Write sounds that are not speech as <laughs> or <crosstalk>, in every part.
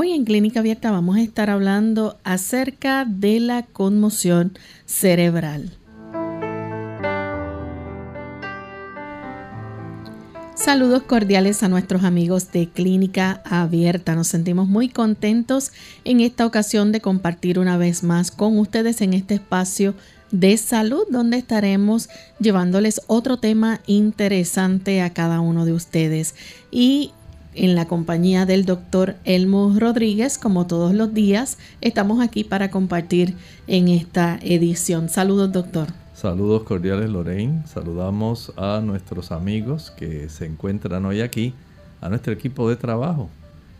Hoy en Clínica Abierta vamos a estar hablando acerca de la conmoción cerebral. Saludos cordiales a nuestros amigos de Clínica Abierta. Nos sentimos muy contentos en esta ocasión de compartir una vez más con ustedes en este espacio de salud donde estaremos llevándoles otro tema interesante a cada uno de ustedes. Y en la compañía del doctor Elmo Rodríguez, como todos los días, estamos aquí para compartir en esta edición. Saludos, doctor. Saludos cordiales, Lorraine. Saludamos a nuestros amigos que se encuentran hoy aquí, a nuestro equipo de trabajo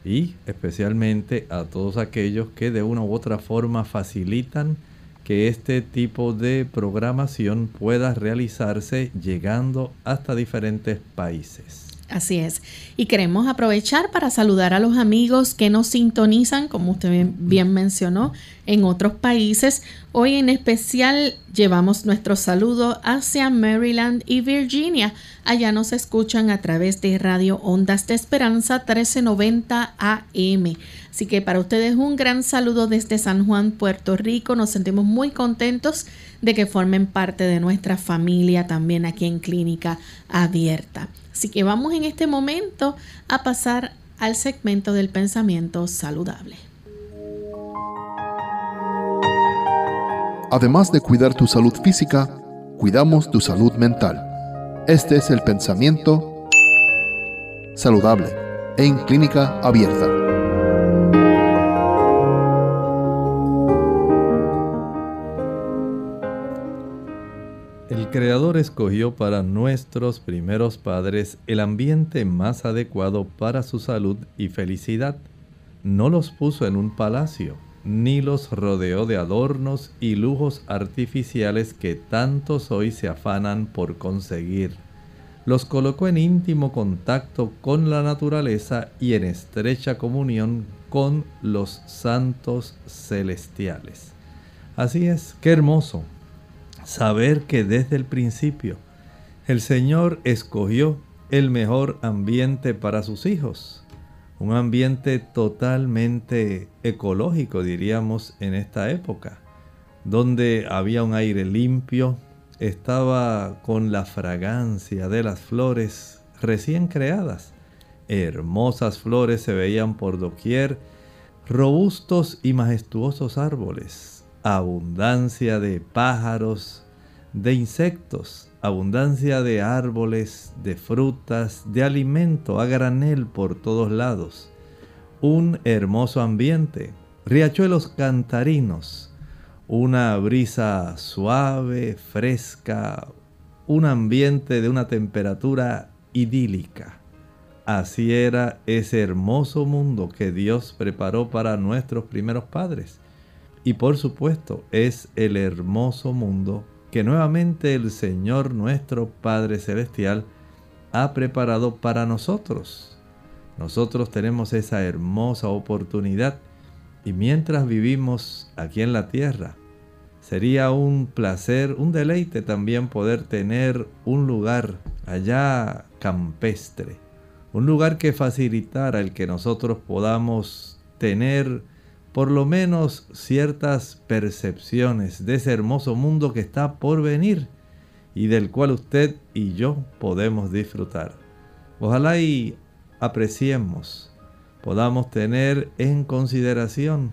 y especialmente a todos aquellos que de una u otra forma facilitan que este tipo de programación pueda realizarse llegando hasta diferentes países. Así es. Y queremos aprovechar para saludar a los amigos que nos sintonizan, como usted bien mencionó, en otros países. Hoy en especial llevamos nuestro saludo hacia Maryland y Virginia. Allá nos escuchan a través de Radio Ondas de Esperanza 1390 AM. Así que para ustedes un gran saludo desde San Juan, Puerto Rico. Nos sentimos muy contentos de que formen parte de nuestra familia también aquí en Clínica Abierta. Así que vamos en este momento a pasar al segmento del pensamiento saludable. Además de cuidar tu salud física, cuidamos tu salud mental. Este es el pensamiento saludable en clínica abierta. El Creador escogió para nuestros primeros padres el ambiente más adecuado para su salud y felicidad. No los puso en un palacio, ni los rodeó de adornos y lujos artificiales que tantos hoy se afanan por conseguir. Los colocó en íntimo contacto con la naturaleza y en estrecha comunión con los santos celestiales. Así es, qué hermoso saber que desde el principio el Señor escogió el mejor ambiente para sus hijos. Un ambiente totalmente ecológico, diríamos, en esta época, donde había un aire limpio, estaba con la fragancia de las flores recién creadas. Hermosas flores se veían por doquier, robustos y majestuosos árboles, abundancia de pájaros, de insectos, abundancia de árboles, de frutas, de alimento a granel por todos lados. Un hermoso ambiente, riachuelos cantarinos, una brisa suave, fresca, un ambiente de una temperatura idílica. Así era ese hermoso mundo que Dios preparó para nuestros primeros padres. Y por supuesto es el hermoso mundo que nuevamente el Señor nuestro Padre Celestial ha preparado para nosotros. Nosotros tenemos esa hermosa oportunidad y mientras vivimos aquí en la tierra, sería un placer, un deleite también poder tener un lugar allá campestre, un lugar que facilitara el que nosotros podamos tener por lo menos ciertas percepciones de ese hermoso mundo que está por venir y del cual usted y yo podemos disfrutar. Ojalá y apreciemos, podamos tener en consideración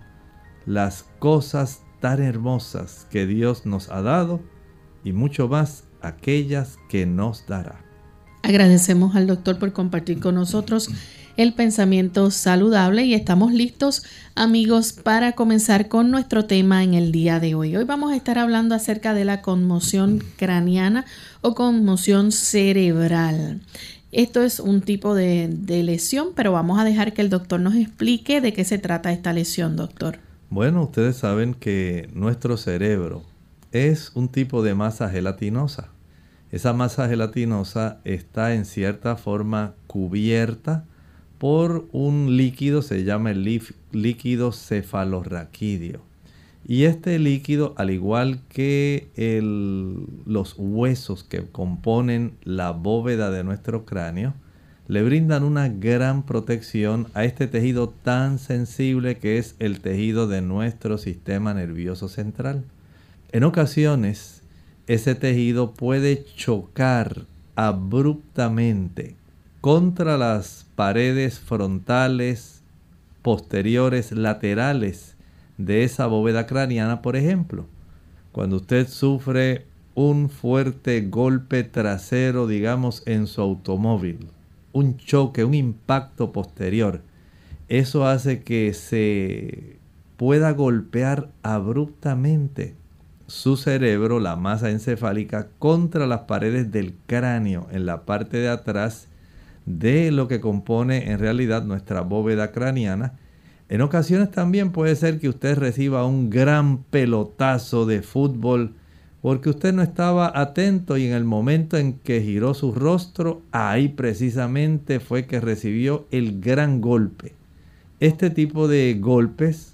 las cosas tan hermosas que Dios nos ha dado y mucho más aquellas que nos dará. Agradecemos al doctor por compartir con nosotros el pensamiento saludable y estamos listos amigos para comenzar con nuestro tema en el día de hoy. Hoy vamos a estar hablando acerca de la conmoción craneana o conmoción cerebral. Esto es un tipo de, de lesión, pero vamos a dejar que el doctor nos explique de qué se trata esta lesión, doctor. Bueno, ustedes saben que nuestro cerebro es un tipo de masa gelatinosa. Esa masa gelatinosa está en cierta forma cubierta por un líquido, se llama el líquido cefalorraquídeo. Y este líquido, al igual que los huesos que componen la bóveda de nuestro cráneo, le brindan una gran protección a este tejido tan sensible que es el tejido de nuestro sistema nervioso central. En ocasiones, ese tejido puede chocar abruptamente contra las paredes frontales, posteriores, laterales de esa bóveda craneana, por ejemplo. Cuando usted sufre un fuerte golpe trasero, digamos, en su automóvil, un choque, un impacto posterior, eso hace que se pueda golpear abruptamente su cerebro, la masa encefálica, contra las paredes del cráneo en la parte de atrás de lo que compone en realidad nuestra bóveda craneana. En ocasiones también puede ser que usted reciba un gran pelotazo de fútbol porque usted no estaba atento y en el momento en que giró su rostro, ahí precisamente fue que recibió el gran golpe. Este tipo de golpes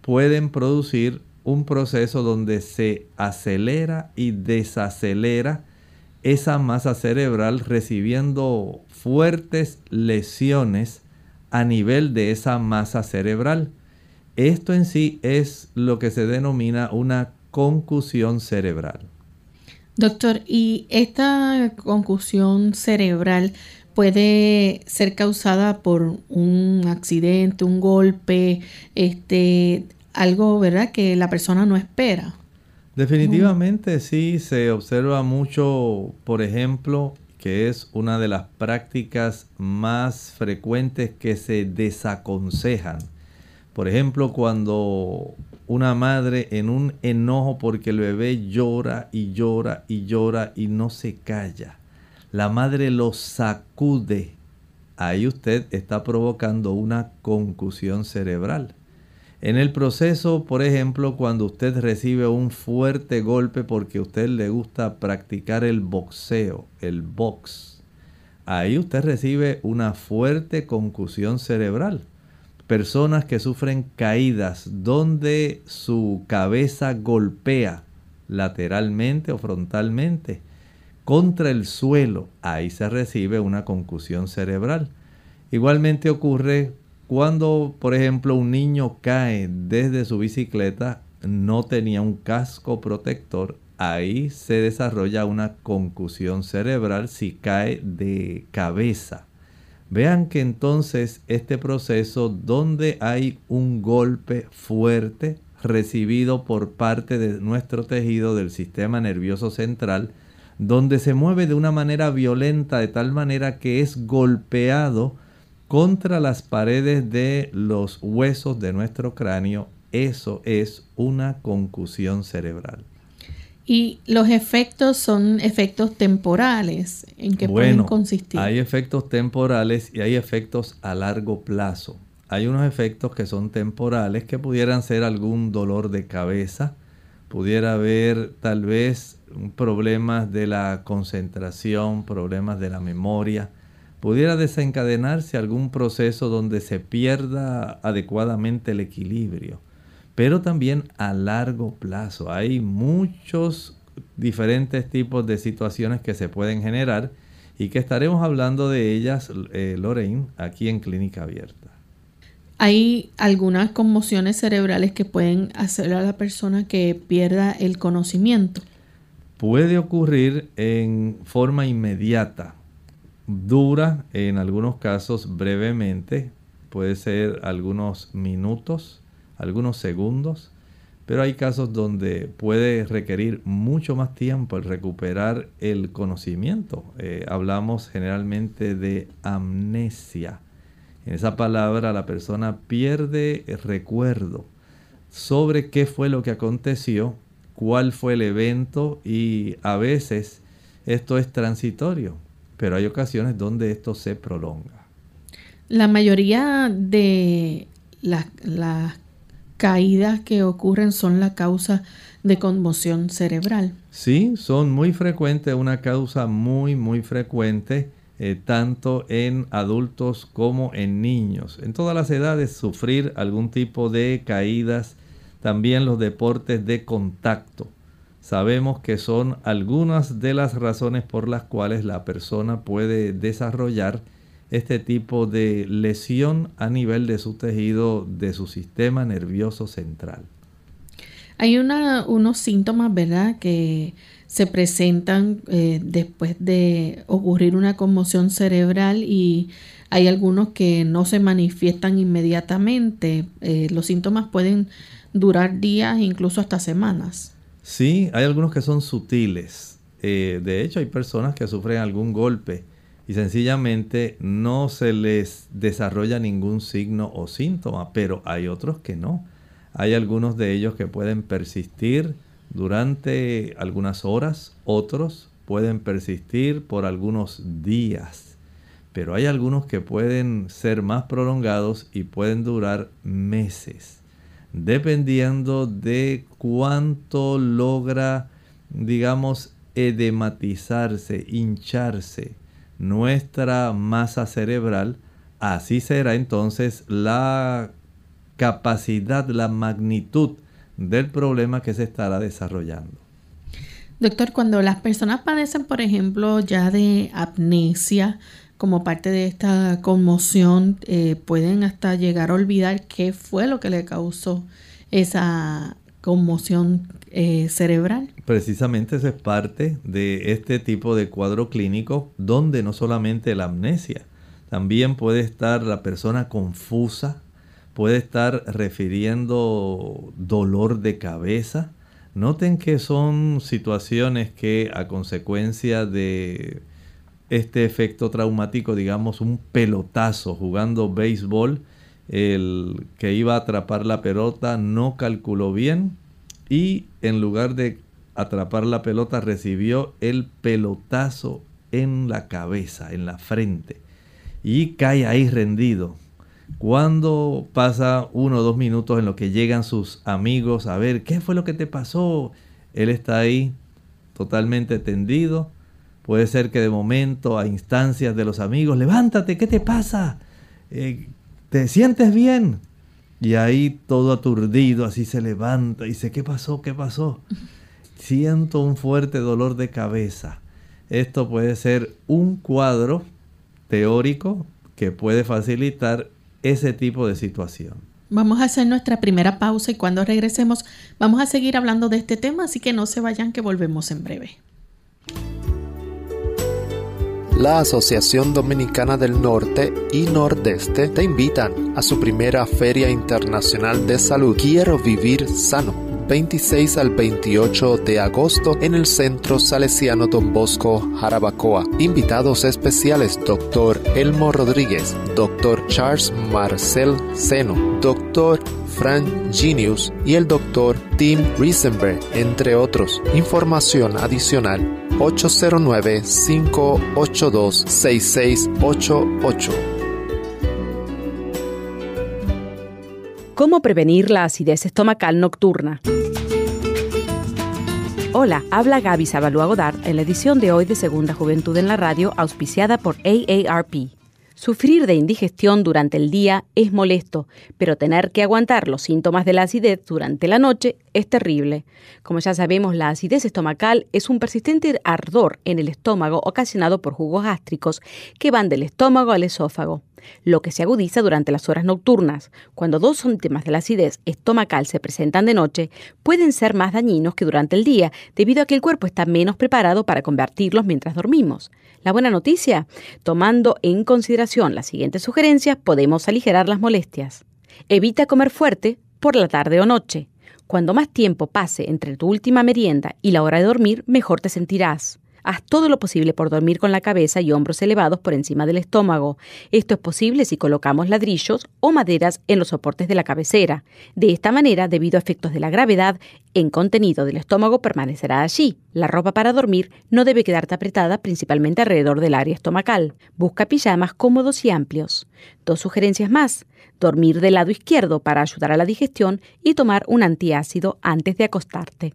pueden producir un proceso donde se acelera y desacelera esa masa cerebral recibiendo fuertes lesiones a nivel de esa masa cerebral. Esto en sí es lo que se denomina una concusión cerebral. Doctor, ¿y esta concusión cerebral puede ser causada por un accidente, un golpe, este, algo, ¿verdad?, que la persona no espera. Definitivamente sí, se observa mucho, por ejemplo, que es una de las prácticas más frecuentes que se desaconsejan. Por ejemplo, cuando una madre en un enojo porque el bebé llora y llora y llora y no se calla, la madre lo sacude, ahí usted está provocando una concusión cerebral. En el proceso, por ejemplo, cuando usted recibe un fuerte golpe porque a usted le gusta practicar el boxeo, el box, ahí usted recibe una fuerte concusión cerebral. Personas que sufren caídas donde su cabeza golpea lateralmente o frontalmente contra el suelo, ahí se recibe una concusión cerebral. Igualmente ocurre cuando, por ejemplo, un niño cae desde su bicicleta, no tenía un casco protector, ahí se desarrolla una concusión cerebral si cae de cabeza. Vean que entonces este proceso donde hay un golpe fuerte recibido por parte de nuestro tejido del sistema nervioso central, donde se mueve de una manera violenta de tal manera que es golpeado contra las paredes de los huesos de nuestro cráneo, eso es una concusión cerebral. Y los efectos son efectos temporales. ¿En qué pueden consistir? Hay efectos temporales y hay efectos a largo plazo. Hay unos efectos que son temporales que pudieran ser algún dolor de cabeza, pudiera haber tal vez problemas de la concentración, problemas de la memoria, pudiera desencadenarse algún proceso donde se pierda adecuadamente el equilibrio, pero también a largo plazo. Hay muchos diferentes tipos de situaciones que se pueden generar y que estaremos hablando de ellas, eh, Lorraine, aquí en Clínica Abierta. Hay algunas conmociones cerebrales que pueden hacer a la persona que pierda el conocimiento. Puede ocurrir en forma inmediata, dura en algunos casos brevemente, puede ser algunos minutos, algunos segundos, pero hay casos donde puede requerir mucho más tiempo el recuperar el conocimiento. Eh, hablamos generalmente de amnesia. En esa palabra la persona pierde recuerdo sobre qué fue lo que aconteció, cuál fue el evento y a veces esto es transitorio, pero hay ocasiones donde esto se prolonga. La mayoría de las, caídas que ocurren son la causa de conmoción cerebral. Sí, son muy frecuentes, una causa muy, muy frecuente, eh, tanto en adultos como en niños. En todas las edades sufrir algún tipo de caídas, también los deportes de contacto. Sabemos que son algunas de las razones por las cuales la persona puede desarrollar este tipo de lesión a nivel de su tejido, de su sistema nervioso central. Hay unos síntomas, ¿verdad?, que se presentan eh, después de ocurrir una conmoción cerebral y hay algunos que no se manifiestan inmediatamente. Eh, los síntomas pueden durar días, incluso hasta semanas. Sí, hay algunos que son sutiles. Eh, de hecho, hay personas que sufren algún golpe y sencillamente no se les desarrolla ningún signo o síntoma, pero hay otros que no. Hay algunos de ellos que pueden persistir durante algunas horas, otros pueden persistir por algunos días, pero hay algunos que pueden ser más prolongados y pueden durar meses, dependiendo de cuánto logra, digamos, edematizarse, hincharse nuestra masa cerebral, así será entonces la capacidad, la magnitud del problema que se estará desarrollando. Doctor, cuando las personas padecen, por ejemplo, ya de amnesia, como parte de esta conmoción, eh, pueden hasta llegar a olvidar qué fue lo que le causó esa conmoción eh, cerebral. Precisamente eso es parte de este tipo de cuadro clínico donde no solamente la amnesia, también puede estar la persona confusa, puede estar refiriendo dolor de cabeza. Noten que son situaciones que a consecuencia de este efecto traumático, digamos un pelotazo jugando béisbol, el que iba a atrapar la pelota no calculó bien y en lugar de atrapar la pelota recibió el pelotazo en la cabeza, en la frente y cae ahí rendido. Cuando pasa uno o dos minutos en lo que llegan sus amigos a ver qué fue lo que te pasó, él está ahí totalmente tendido. Puede ser que de momento a instancias de los amigos, levántate, ¿qué te pasa? Eh, ¿Te sientes bien? Y ahí todo aturdido, así se levanta y dice, ¿qué pasó? ¿Qué pasó? Siento un fuerte dolor de cabeza. Esto puede ser un cuadro teórico que puede facilitar ese tipo de situación. Vamos a hacer nuestra primera pausa y cuando regresemos vamos a seguir hablando de este tema, así que no se vayan que volvemos en breve. La Asociación Dominicana del Norte y Nordeste te invitan a su primera Feria Internacional de Salud Quiero Vivir Sano 26 al 28 de agosto en el Centro Salesiano Don Bosco, Jarabacoa. Invitados especiales Dr. Elmo Rodríguez, Dr. Charles Marcel Seno, Dr. Frank Genius y el Dr. Tim Riesenberg, entre otros. Información adicional 809-582-6688. ¿Cómo prevenir la acidez estomacal nocturna? Hola, habla Gaby Sabalúa Godard en la edición de hoy de Segunda Juventud en la Radio, auspiciada por AARP. Sufrir de indigestión durante el día es molesto, pero tener que aguantar los síntomas de la acidez durante la noche es terrible. Como ya sabemos, la acidez estomacal es un persistente ardor en el estómago ocasionado por jugos gástricos que van del estómago al esófago lo que se agudiza durante las horas nocturnas. Cuando dos síntomas de la acidez estomacal se presentan de noche, pueden ser más dañinos que durante el día, debido a que el cuerpo está menos preparado para convertirlos mientras dormimos. La buena noticia, tomando en consideración las siguientes sugerencias, podemos aligerar las molestias. Evita comer fuerte por la tarde o noche. Cuando más tiempo pase entre tu última merienda y la hora de dormir, mejor te sentirás. Haz todo lo posible por dormir con la cabeza y hombros elevados por encima del estómago. Esto es posible si colocamos ladrillos o maderas en los soportes de la cabecera. De esta manera, debido a efectos de la gravedad, el contenido del estómago permanecerá allí. La ropa para dormir no debe quedarte apretada principalmente alrededor del área estomacal. Busca pijamas cómodos y amplios. Dos sugerencias más. Dormir del lado izquierdo para ayudar a la digestión y tomar un antiácido antes de acostarte.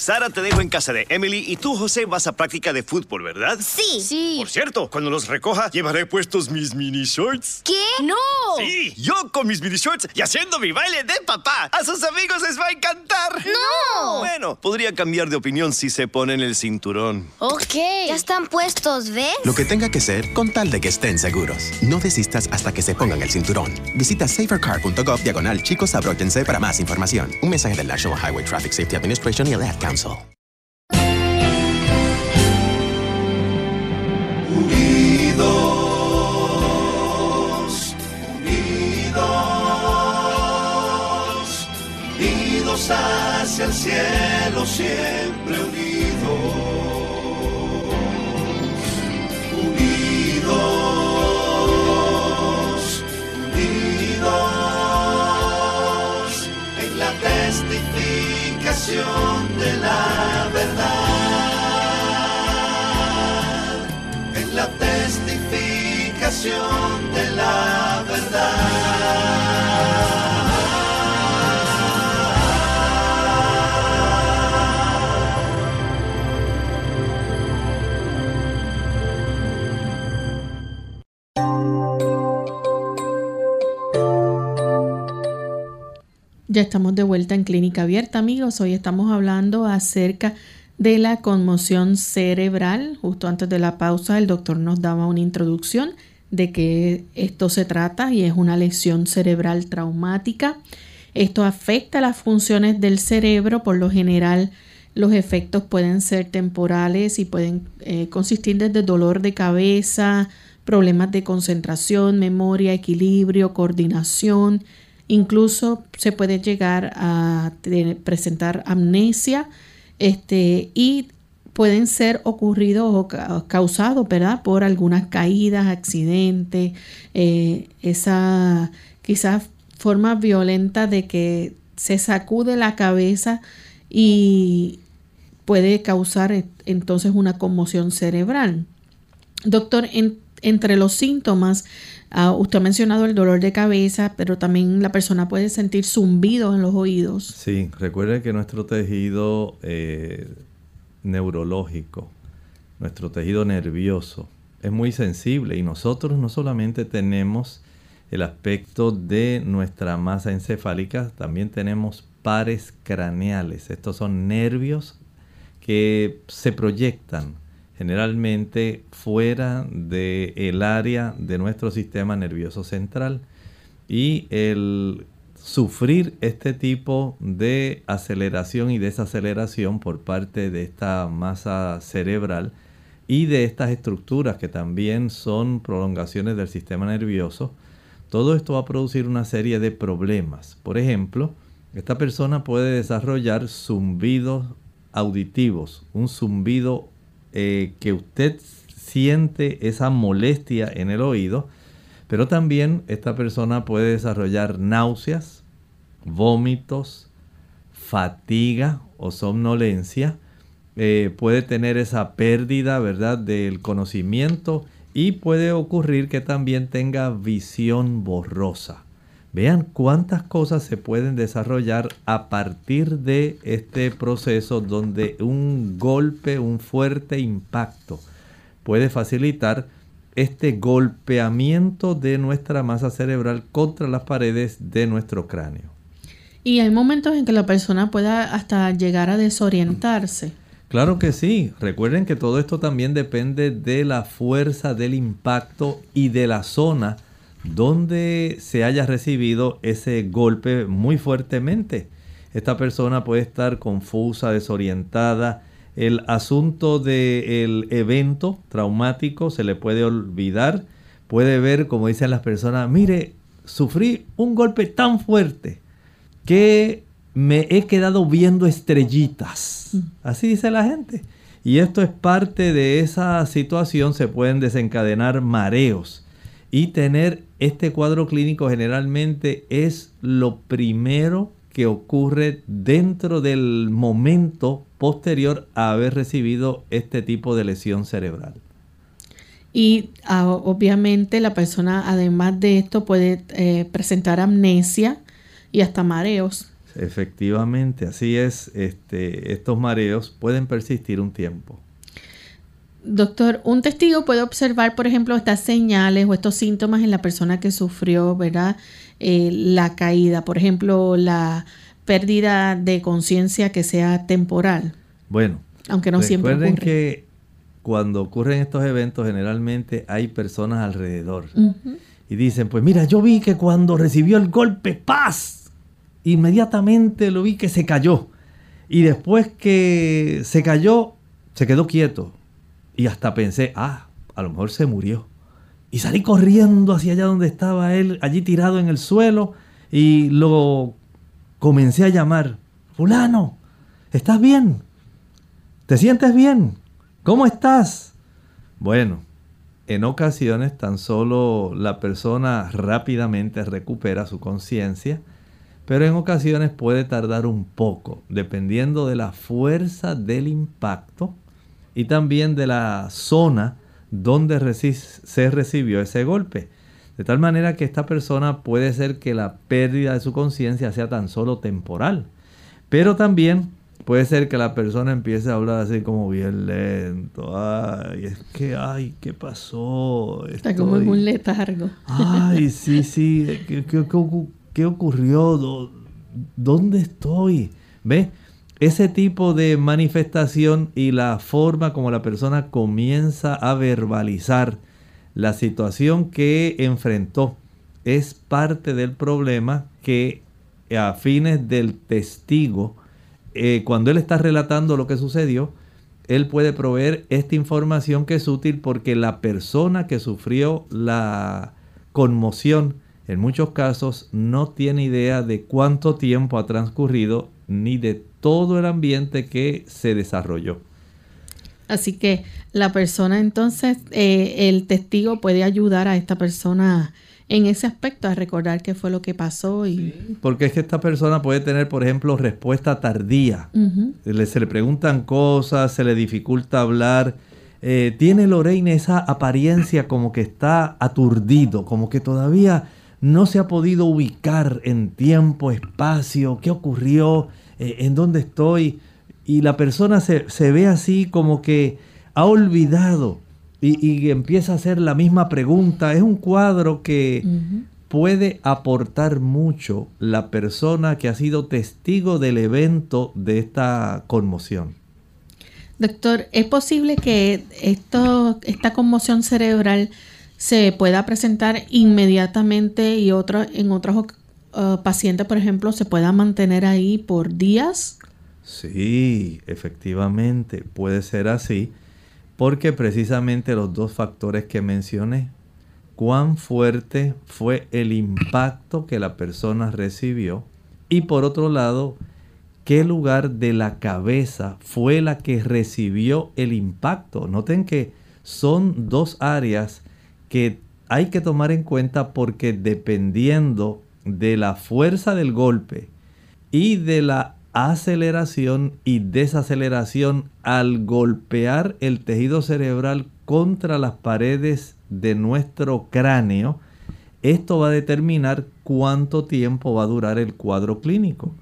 Sara te dejo en casa de Emily y tú, José, vas a práctica de fútbol, ¿verdad? Sí. Sí. Por cierto, cuando los recoja, llevaré puestos mis mini shorts. ¿Qué? ¡No! Sí, yo con mis mini shorts y haciendo mi baile de papá. A sus amigos les va a encantar. ¡No! Bueno, podría cambiar de opinión si se ponen el cinturón. Ok. Ya están puestos, ¿ves? Lo que tenga que ser con tal de que estén seguros. No desistas hasta que se pongan el cinturón. Visita safercar.gov diagonal chicos abróchense para más información. Un mensaje del National Highway Traffic Safety Administration y el Council. Unidos, unidos, unidos hacia el cielo, siempre unidos, unidos, de la verdad, en la testificación Estamos de vuelta en Clínica Abierta, amigos. Hoy estamos hablando acerca de la conmoción cerebral. Justo antes de la pausa, el doctor nos daba una introducción de qué esto se trata y es una lesión cerebral traumática. Esto afecta las funciones del cerebro. Por lo general, los efectos pueden ser temporales y pueden eh, consistir desde dolor de cabeza, problemas de concentración, memoria, equilibrio, coordinación. Incluso se puede llegar a presentar amnesia este, y pueden ser ocurridos o ca- causados ¿verdad? por algunas caídas, accidentes, eh, esa quizás forma violenta de que se sacude la cabeza y puede causar eh, entonces una conmoción cerebral. Doctor, en- entre los síntomas, ah, usted ha mencionado el dolor de cabeza, pero también la persona puede sentir zumbido en los oídos. Sí, recuerde que nuestro tejido eh, neurológico, nuestro tejido nervioso, es muy sensible y nosotros no solamente tenemos el aspecto de nuestra masa encefálica, también tenemos pares craneales. Estos son nervios que se proyectan generalmente fuera del área de nuestro sistema nervioso central y el sufrir este tipo de aceleración y desaceleración por parte de esta masa cerebral y de estas estructuras que también son prolongaciones del sistema nervioso, todo esto va a producir una serie de problemas. Por ejemplo, esta persona puede desarrollar zumbidos auditivos, un zumbido eh, que usted siente esa molestia en el oído, pero también esta persona puede desarrollar náuseas, vómitos, fatiga o somnolencia, eh, puede tener esa pérdida, ¿verdad?, del conocimiento y puede ocurrir que también tenga visión borrosa. Vean cuántas cosas se pueden desarrollar a partir de este proceso donde un golpe, un fuerte impacto puede facilitar este golpeamiento de nuestra masa cerebral contra las paredes de nuestro cráneo. Y hay momentos en que la persona pueda hasta llegar a desorientarse. Claro que sí. Recuerden que todo esto también depende de la fuerza del impacto y de la zona donde se haya recibido ese golpe muy fuertemente. Esta persona puede estar confusa, desorientada, El asunto del evento traumático se le puede olvidar. Puede ver, como dicen las personas, mire, sufrí un golpe tan fuerte que me he quedado viendo estrellitas. Así dice la gente. Y esto es parte de esa situación, se pueden desencadenar mareos. Y tener este cuadro clínico generalmente es lo primero que ocurre dentro del momento posterior a haber recibido este tipo de lesión cerebral. Y ah, obviamente la persona además de esto puede eh, presentar amnesia y hasta mareos. Efectivamente, así es. Este, estos mareos pueden persistir un tiempo. Doctor, un testigo puede observar, por ejemplo, estas señales o estos síntomas en la persona que sufrió, ¿verdad? Eh, la caída, por ejemplo, la pérdida de conciencia que sea temporal. Bueno, aunque no siempre ocurre. que cuando ocurren estos eventos, generalmente hay personas alrededor y dicen: Pues mira, yo vi que cuando recibió el golpe, paz, inmediatamente lo vi que se cayó. Y después que se cayó, se quedó quieto y hasta pensé, ah, a lo mejor se murió. Y salí corriendo hacia allá donde estaba él, allí tirado en el suelo, y lo comencé a llamar. Fulano, ¿estás bien? ¿Te sientes bien? ¿Cómo estás? Bueno, en ocasiones tan solo la persona rápidamente recupera su conciencia, pero en ocasiones puede tardar un poco, dependiendo de la fuerza del impacto y también de la zona donde se recibió ese golpe. De tal manera que esta persona puede ser que la pérdida de su conciencia sea tan solo temporal. Pero también puede ser que la persona empiece a hablar así como bien lento. Ay, es que, ay, ¿qué pasó? Está como en un letargo. Ay, <laughs> sí, sí. ¿Qué, qué, qué ocurrió? ¿Dónde estoy? ¿Ve? Ese tipo de manifestación y la forma como la persona comienza a verbalizar la situación que enfrentó es parte del problema que a fines del testigo, eh, cuando él está relatando lo que sucedió, él puede proveer esta información que es útil porque la persona que sufrió la conmoción en muchos casos no tiene idea de cuánto tiempo ha transcurrido ni de todo el ambiente que se desarrolló. Así que la persona entonces, eh, el testigo puede ayudar a esta persona en ese aspecto a recordar qué fue lo que pasó. Y... porque es que esta persona puede tener, por ejemplo, respuesta tardía. se le preguntan cosas, se le dificulta hablar. Eh, tiene Lorraine esa apariencia como que está aturdido, como que todavía no se ha podido ubicar en tiempo, espacio, qué ocurrió, eh, en dónde estoy. Y la persona se, ve así como que ha olvidado y, empieza a hacer la misma pregunta. Es un cuadro que puede aportar mucho la persona que ha sido testigo del evento de esta conmoción. Doctor, ¿es posible que esto, esta conmoción cerebral se pueda presentar inmediatamente y otra, en otras uh, pacientes, por ejemplo, se pueda mantener ahí por días? Sí, efectivamente, puede ser así, porque precisamente los dos factores que mencioné, cuán fuerte fue el impacto que la persona recibió y por otro lado, qué lugar de la cabeza fue la que recibió el impacto. Noten que son dos áreas que hay que tomar en cuenta porque dependiendo de la fuerza del golpe y de la aceleración y desaceleración al golpear el tejido cerebral contra las paredes de nuestro cráneo, esto va a determinar cuánto tiempo va a durar el cuadro clínico.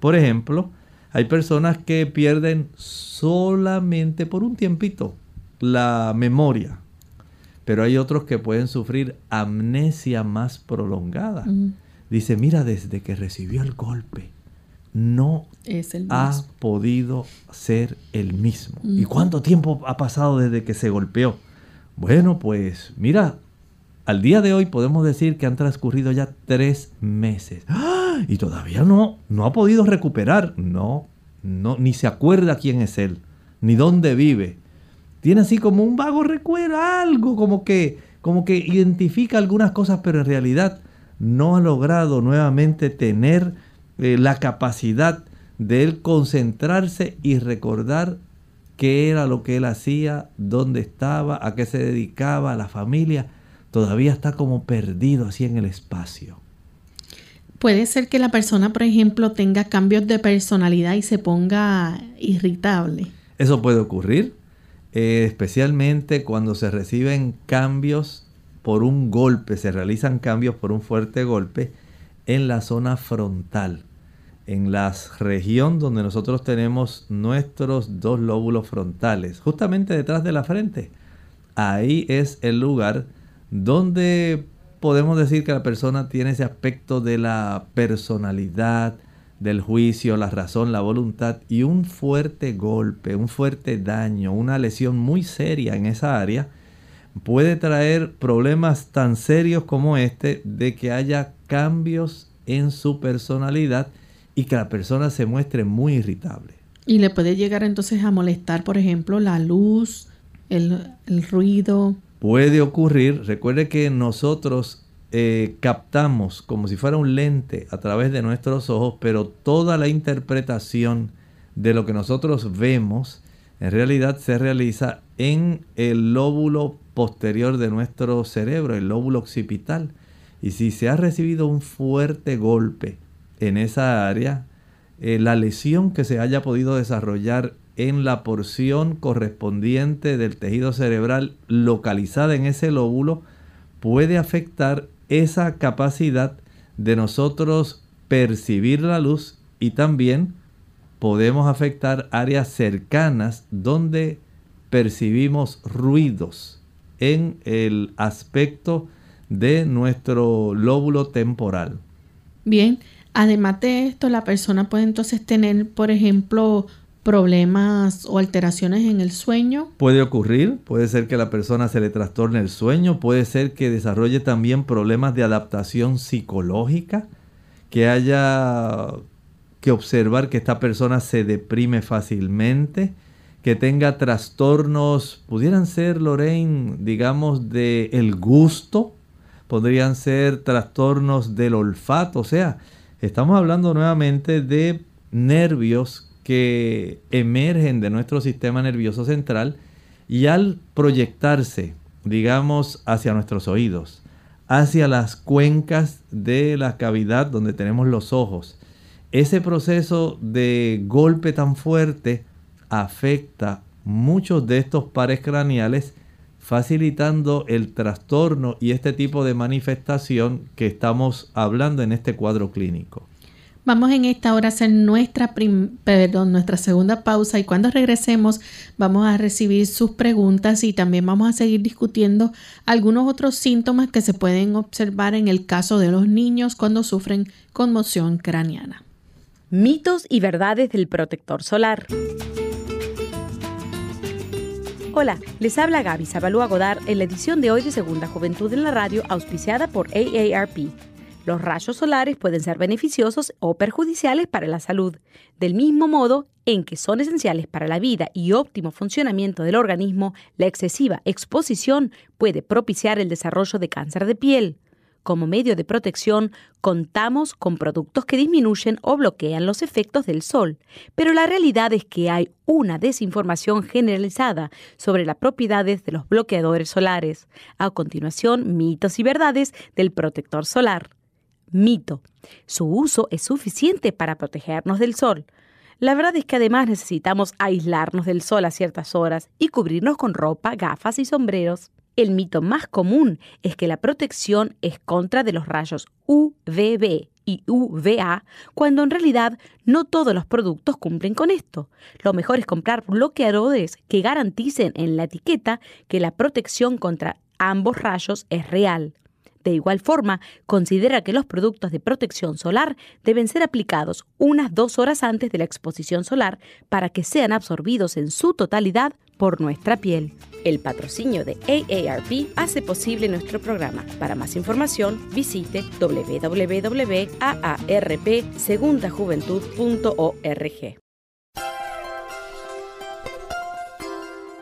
Por ejemplo, hay personas que pierden solamente por un tiempito la memoria, pero hay otros que pueden sufrir amnesia más prolongada. Dice, mira, desde que recibió el golpe, no ha podido ser el mismo. ¿Y cuánto tiempo ha pasado desde que se golpeó? Bueno, pues mira, al día de hoy podemos decir que han transcurrido ya tres meses. ¡Ah! Y todavía no, no ha podido recuperar. No, no, ni se acuerda quién es él ni dónde vive. Tiene así como un vago recuerdo, algo como que, como que identifica algunas cosas, pero en realidad no ha logrado nuevamente tener eh, la capacidad de él concentrarse y recordar qué era lo que él hacía, dónde estaba, a qué se dedicaba, a la familia. Todavía está como perdido así en el espacio. Puede ser que la persona, por ejemplo, tenga cambios de personalidad y se ponga irritable. Eso puede ocurrir, eh, especialmente cuando se reciben cambios por un golpe, se realizan cambios por un fuerte golpe en la zona frontal, en la región donde nosotros tenemos nuestros dos lóbulos frontales, justamente detrás de la frente. Ahí es el lugar donde podemos decir que la persona tiene ese aspecto de la personalidad, del juicio, la razón, la voluntad y un fuerte golpe, un fuerte daño, una lesión muy seria en esa área, puede traer problemas tan serios como este de que haya cambios en su personalidad y que la persona se muestre muy irritable. Y le puede llegar entonces a molestar, por ejemplo, la luz, el, el ruido, puede ocurrir. Recuerde que nosotros eh, captamos como si fuera un lente a través de nuestros ojos, pero toda la interpretación de lo que nosotros vemos en realidad se realiza en el lóbulo posterior de nuestro cerebro, el lóbulo occipital. Y si se ha recibido un fuerte golpe en esa área, eh, la lesión que se haya podido desarrollar en la porción correspondiente del tejido cerebral localizada en ese lóbulo puede afectar esa capacidad de nosotros percibir la luz y también podemos afectar áreas cercanas donde percibimos ruidos en el aspecto de nuestro lóbulo temporal. Bien, además de esto, la persona puede entonces tener, por ejemplo, problemas o alteraciones en el sueño? Puede ocurrir, puede ser que la persona se le trastorne el sueño, puede ser que desarrolle también problemas de adaptación psicológica, que haya que observar que esta persona se deprime fácilmente, que tenga trastornos, pudieran ser, Lorraine, digamos, de el gusto, podrían ser trastornos del olfato, o sea, estamos hablando nuevamente de nervios que emergen de nuestro sistema nervioso central y al proyectarse, digamos, hacia nuestros oídos, hacia las cuencas de la cavidad donde tenemos los ojos, ese proceso de golpe tan fuerte afecta muchos de estos pares craneales, facilitando el trastorno y este tipo de manifestación que estamos hablando en este cuadro clínico. Vamos en esta hora a hacer nuestra, perdón, nuestra segunda pausa y cuando regresemos vamos a recibir sus preguntas y también vamos a seguir discutiendo algunos otros síntomas que se pueden observar en el caso de los niños cuando sufren conmoción craneana. Mitos y verdades del protector solar. Hola, les habla Gaby Zabalúa Godard en la edición de hoy de Segunda Juventud en la Radio, auspiciada por AARP. Los rayos solares pueden ser beneficiosos o perjudiciales para la salud, del mismo modo en que son esenciales para la vida y óptimo funcionamiento del organismo, la excesiva exposición puede propiciar el desarrollo de cáncer de piel. Como medio de protección, contamos con productos que disminuyen o bloquean los efectos del sol, pero la realidad es que hay una desinformación generalizada sobre las propiedades de los bloqueadores solares. A continuación, mitos y verdades del protector solar. Mito. Su uso es suficiente para protegernos del sol. La verdad es que además necesitamos aislarnos del sol a ciertas horas y cubrirnos con ropa, gafas y sombreros. El mito más común es que la protección es contra de los rayos UVB y UVA, cuando en realidad no todos los productos cumplen con esto. Lo mejor es comprar bloqueadores que garanticen en la etiqueta que la protección contra ambos rayos es real. De igual forma, considera que los productos de protección solar deben ser aplicados unas dos horas antes de la exposición solar para que sean absorbidos en su totalidad por nuestra piel. El patrocinio de AARP hace posible nuestro programa. Para más información, visite www.aarpsegundajuventud.org.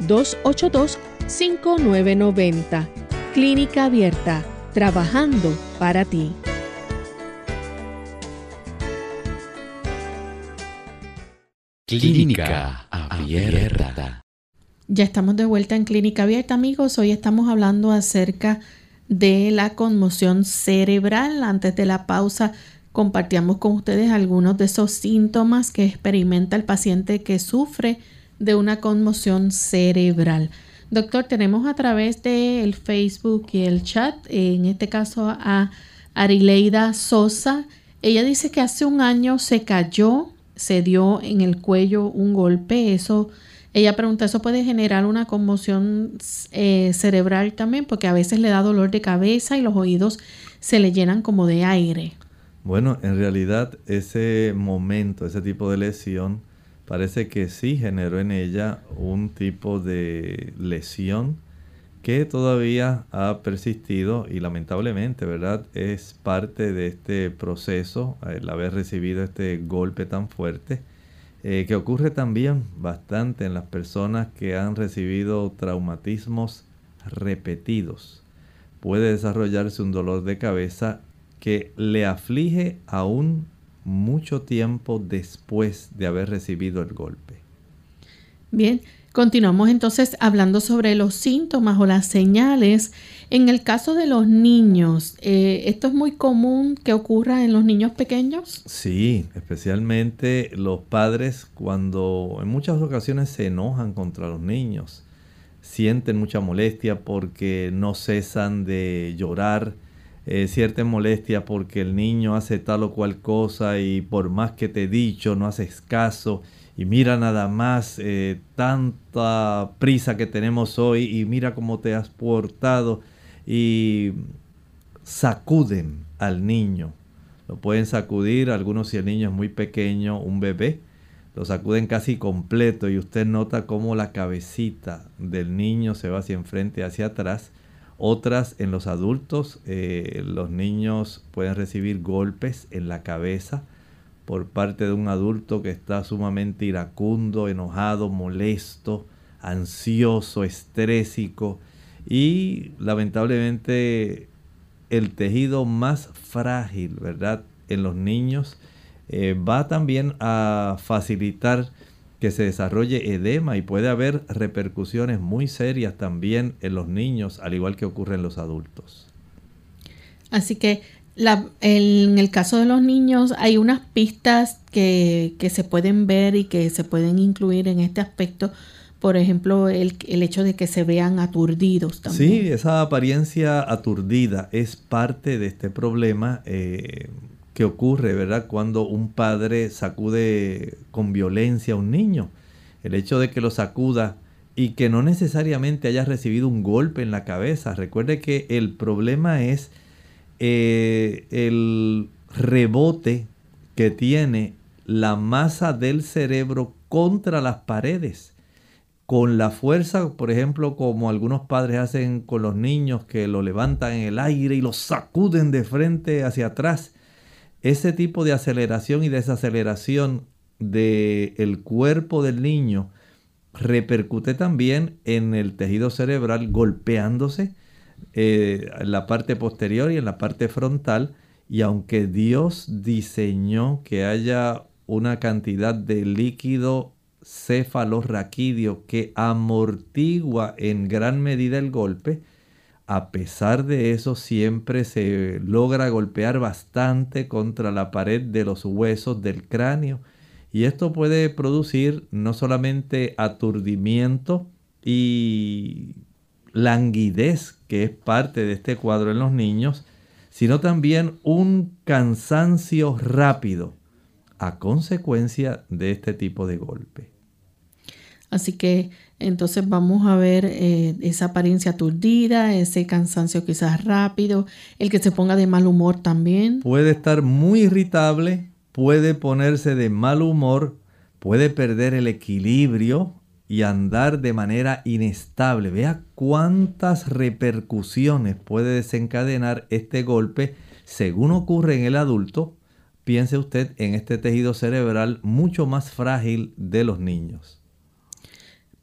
787-282-5990. Clínica Abierta, trabajando para ti. Clínica Abierta. Ya estamos de vuelta en Clínica Abierta, amigos. Hoy estamos hablando acerca de la conmoción cerebral. Antes de la pausa compartíamos con ustedes algunos de esos síntomas que experimenta el paciente que sufre de una conmoción cerebral. Doctor, tenemos a través del Facebook y el chat, en este caso a Arileida Sosa. Ella dice que hace un año se cayó, se dio en el cuello un golpe. Eso, ella pregunta, ¿eso puede generar una conmoción eh, cerebral también? Porque a veces le da dolor de cabeza y los oídos se le llenan como de aire. Bueno, en realidad ese momento, ese tipo de lesión, parece que sí generó en ella un tipo de lesión que todavía ha persistido y lamentablemente, ¿verdad? Es parte de este proceso, el haber recibido este golpe tan fuerte, eh, que ocurre también bastante en las personas que han recibido traumatismos repetidos. Puede desarrollarse un dolor de cabeza que le aflige aún mucho tiempo después de haber recibido el golpe. Bien, continuamos entonces hablando sobre los síntomas o las señales. En el caso de los niños, eh, ¿esto es muy común que ocurra en los niños pequeños? Sí, especialmente los padres cuando en muchas ocasiones se enojan contra los niños, sienten mucha molestia porque no cesan de llorar, eh, cierta molestia porque el niño hace tal o cual cosa y por más que te he dicho no haces caso y mira nada más eh, tanta prisa que tenemos hoy y mira cómo te has portado y sacuden al niño. Lo pueden sacudir, algunos si el niño es muy pequeño, un bebé, lo sacuden casi completo y usted nota cómo la cabecita del niño se va hacia enfrente, hacia atrás. Otras en los adultos, eh, los niños pueden recibir golpes en la cabeza por parte de un adulto que está sumamente iracundo, enojado, molesto, ansioso, estrésico y lamentablemente el tejido más frágil, ¿verdad? En los niños eh, va también a facilitar que se desarrolle edema y puede haber repercusiones muy serias también en los niños, al igual que ocurre en los adultos. Así que en el caso de los niños hay unas pistas que, que, se pueden ver y que se pueden incluir en este aspecto. Por ejemplo, el, el hecho de que se vean aturdidos también. Sí, esa apariencia aturdida es parte de este problema eh, que ocurre, ¿verdad? Cuando un padre sacude con violencia a un niño. El hecho de que lo sacuda y que no necesariamente haya recibido un golpe en la cabeza. Recuerde que el problema es eh, el rebote que tiene la masa del cerebro contra las paredes. Con la fuerza, por ejemplo, como algunos padres hacen con los niños que lo levantan en el aire y lo sacuden de frente hacia atrás. Ese tipo de aceleración y desaceleración del el cuerpo del niño repercute también en el tejido cerebral golpeándose eh, en la parte posterior y en la parte frontal. Y aunque Dios diseñó que haya una cantidad de líquido cefalorraquídeo que amortigua en gran medida el golpe, a pesar de eso siempre se logra golpear bastante contra la pared de los huesos del cráneo y esto puede producir no solamente aturdimiento y languidez que es parte de este cuadro en los niños, sino también un cansancio rápido a consecuencia de este tipo de golpe. Así que entonces vamos a ver eh, esa apariencia aturdida, ese cansancio quizás rápido, el que se ponga de mal humor también. Puede estar muy irritable, puede ponerse de mal humor, puede perder el equilibrio y andar de manera inestable. Vea cuántas repercusiones puede desencadenar este golpe según ocurre en el adulto. Piense usted en este tejido cerebral mucho más frágil de los niños.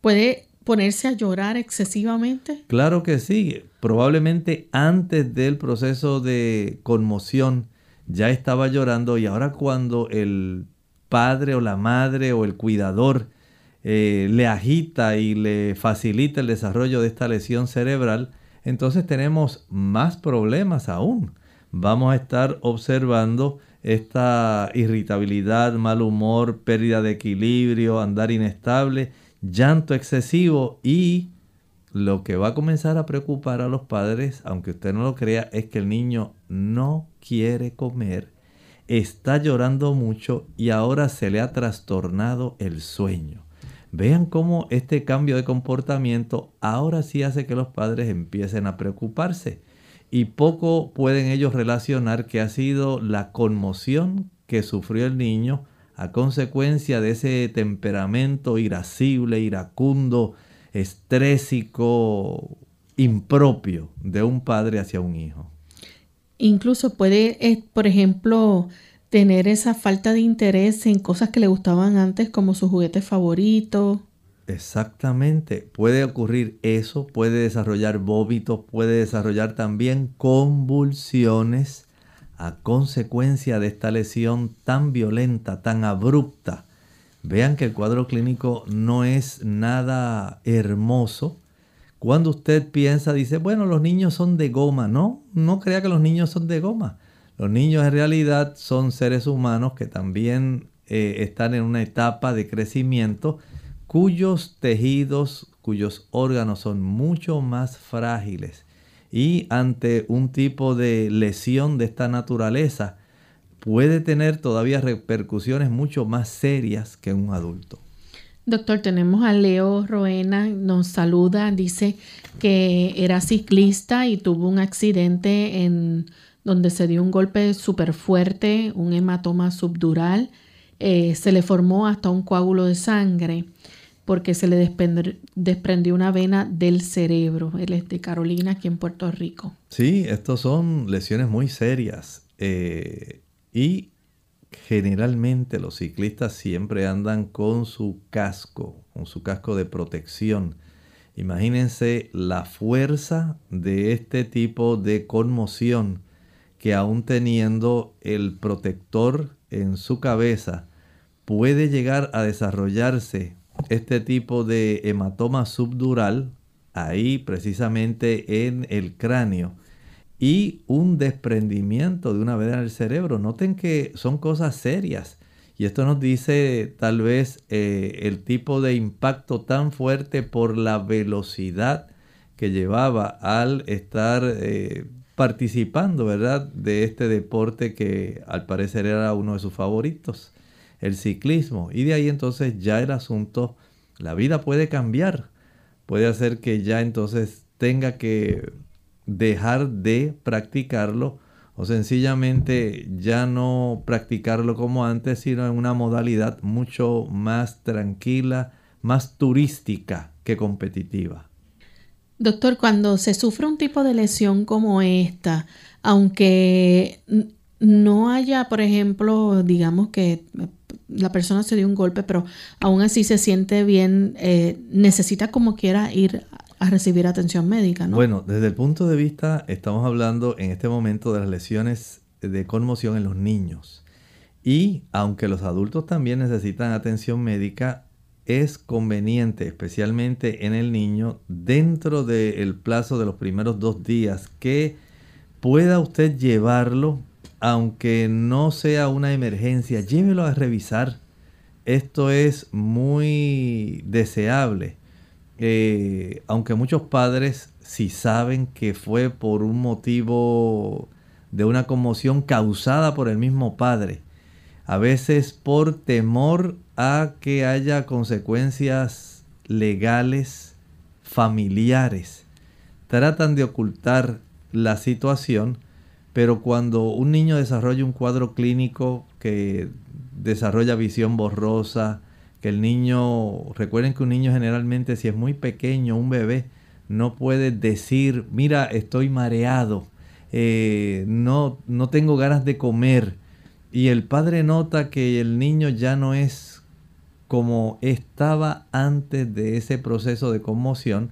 ¿Puede ponerse a llorar excesivamente? Claro que sí. Probablemente antes del proceso de conmoción ya estaba llorando y ahora cuando el padre o la madre o el cuidador eh, le agita y le facilita el desarrollo de esta lesión cerebral, entonces tenemos más problemas aún. Vamos a estar observando esta irritabilidad, mal humor, pérdida de equilibrio, andar inestable llanto excesivo y lo que va a comenzar a preocupar a los padres, aunque usted no lo crea, es que el niño no quiere comer, está llorando mucho y ahora se le ha trastornado el sueño. Vean cómo este cambio de comportamiento ahora sí hace que los padres empiecen a preocuparse y poco pueden ellos relacionar que ha sido la conmoción que sufrió el niño a consecuencia de ese temperamento irascible, iracundo, estrésico, impropio de un padre hacia un hijo. Incluso puede, eh, por ejemplo, tener esa falta de interés en cosas que le gustaban antes como su juguete favorito. Exactamente, puede ocurrir eso, puede desarrollar vómitos, puede desarrollar también convulsiones a consecuencia de esta lesión tan violenta, tan abrupta. Vean que el cuadro clínico no es nada hermoso. Cuando usted piensa, dice, bueno, los niños son de goma. No, no crea que los niños son de goma. Los niños en realidad son seres humanos que también eh, están en una etapa de crecimiento cuyos tejidos, cuyos órganos son mucho más frágiles y ante un tipo de lesión de esta naturaleza puede tener todavía repercusiones mucho más serias que un adulto. Doctor, tenemos a Leo Roena, nos saluda, dice que era ciclista y tuvo un accidente en donde se dio un golpe súper fuerte, un hematoma subdural, eh, se le formó hasta un coágulo de sangre porque se le desprendió una vena del cerebro. Él es de Carolina, aquí en Puerto Rico. Sí, estos son lesiones muy serias. Eh, y generalmente los ciclistas siempre andan con su casco, con su casco de protección. Imagínense la fuerza de este tipo de conmoción que aún teniendo el protector en su cabeza puede llegar a desarrollarse este tipo de hematoma subdural, ahí precisamente en el cráneo, y un desprendimiento de una vena del cerebro. Noten que son cosas serias. Y esto nos dice tal vez eh, el tipo de impacto tan fuerte por la velocidad que llevaba al estar eh, participando, ¿verdad? De este deporte que al parecer era uno de sus favoritos el ciclismo. Y de ahí entonces ya el asunto, la vida puede cambiar. Puede hacer que ya entonces tenga que dejar de practicarlo o sencillamente ya no practicarlo como antes, sino en una modalidad mucho más tranquila, más turística que competitiva. Doctor, cuando se sufre un tipo de lesión como esta, aunque no haya, por ejemplo, digamos que la persona se dio un golpe, pero aún así se siente bien, eh, necesita como quiera ir a recibir atención médica, ¿no? Bueno, desde el punto de vista, estamos hablando en este momento de las lesiones de conmoción en los niños. Y aunque los adultos también necesitan atención médica, es conveniente, especialmente en el niño, dentro del plazo de los primeros dos días, que pueda usted llevarlo, aunque no sea una emergencia, llévelo a revisar. Esto es muy deseable. Eh, aunque muchos padres, si saben que fue por un motivo de una conmoción causada por el mismo padre, a veces por temor a que haya consecuencias legales, familiares. Tratan de ocultar la situación, pero cuando un niño desarrolla un cuadro clínico que desarrolla visión borrosa, que el niño, recuerden que un niño generalmente si es muy pequeño, un bebé, no puede decir, mira, estoy mareado, eh, no, no tengo ganas de comer. Y el padre nota que el niño ya no es como estaba antes de ese proceso de conmoción.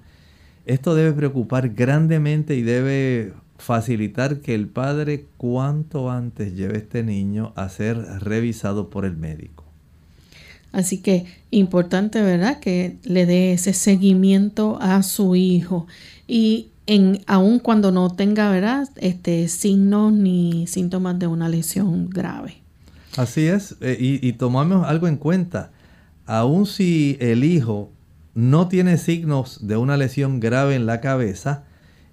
Esto debe preocupar grandemente y debe facilitar que el padre cuanto antes lleve a este niño a ser revisado por el médico. Así que importante, ¿verdad? Que le dé ese seguimiento a su hijo. Y en, aun cuando no tenga, ¿verdad? Este, signos ni síntomas de una lesión grave. Así es. Eh, y, y tomamos algo en cuenta. Aun si el hijo no tiene signos de una lesión grave en la cabeza,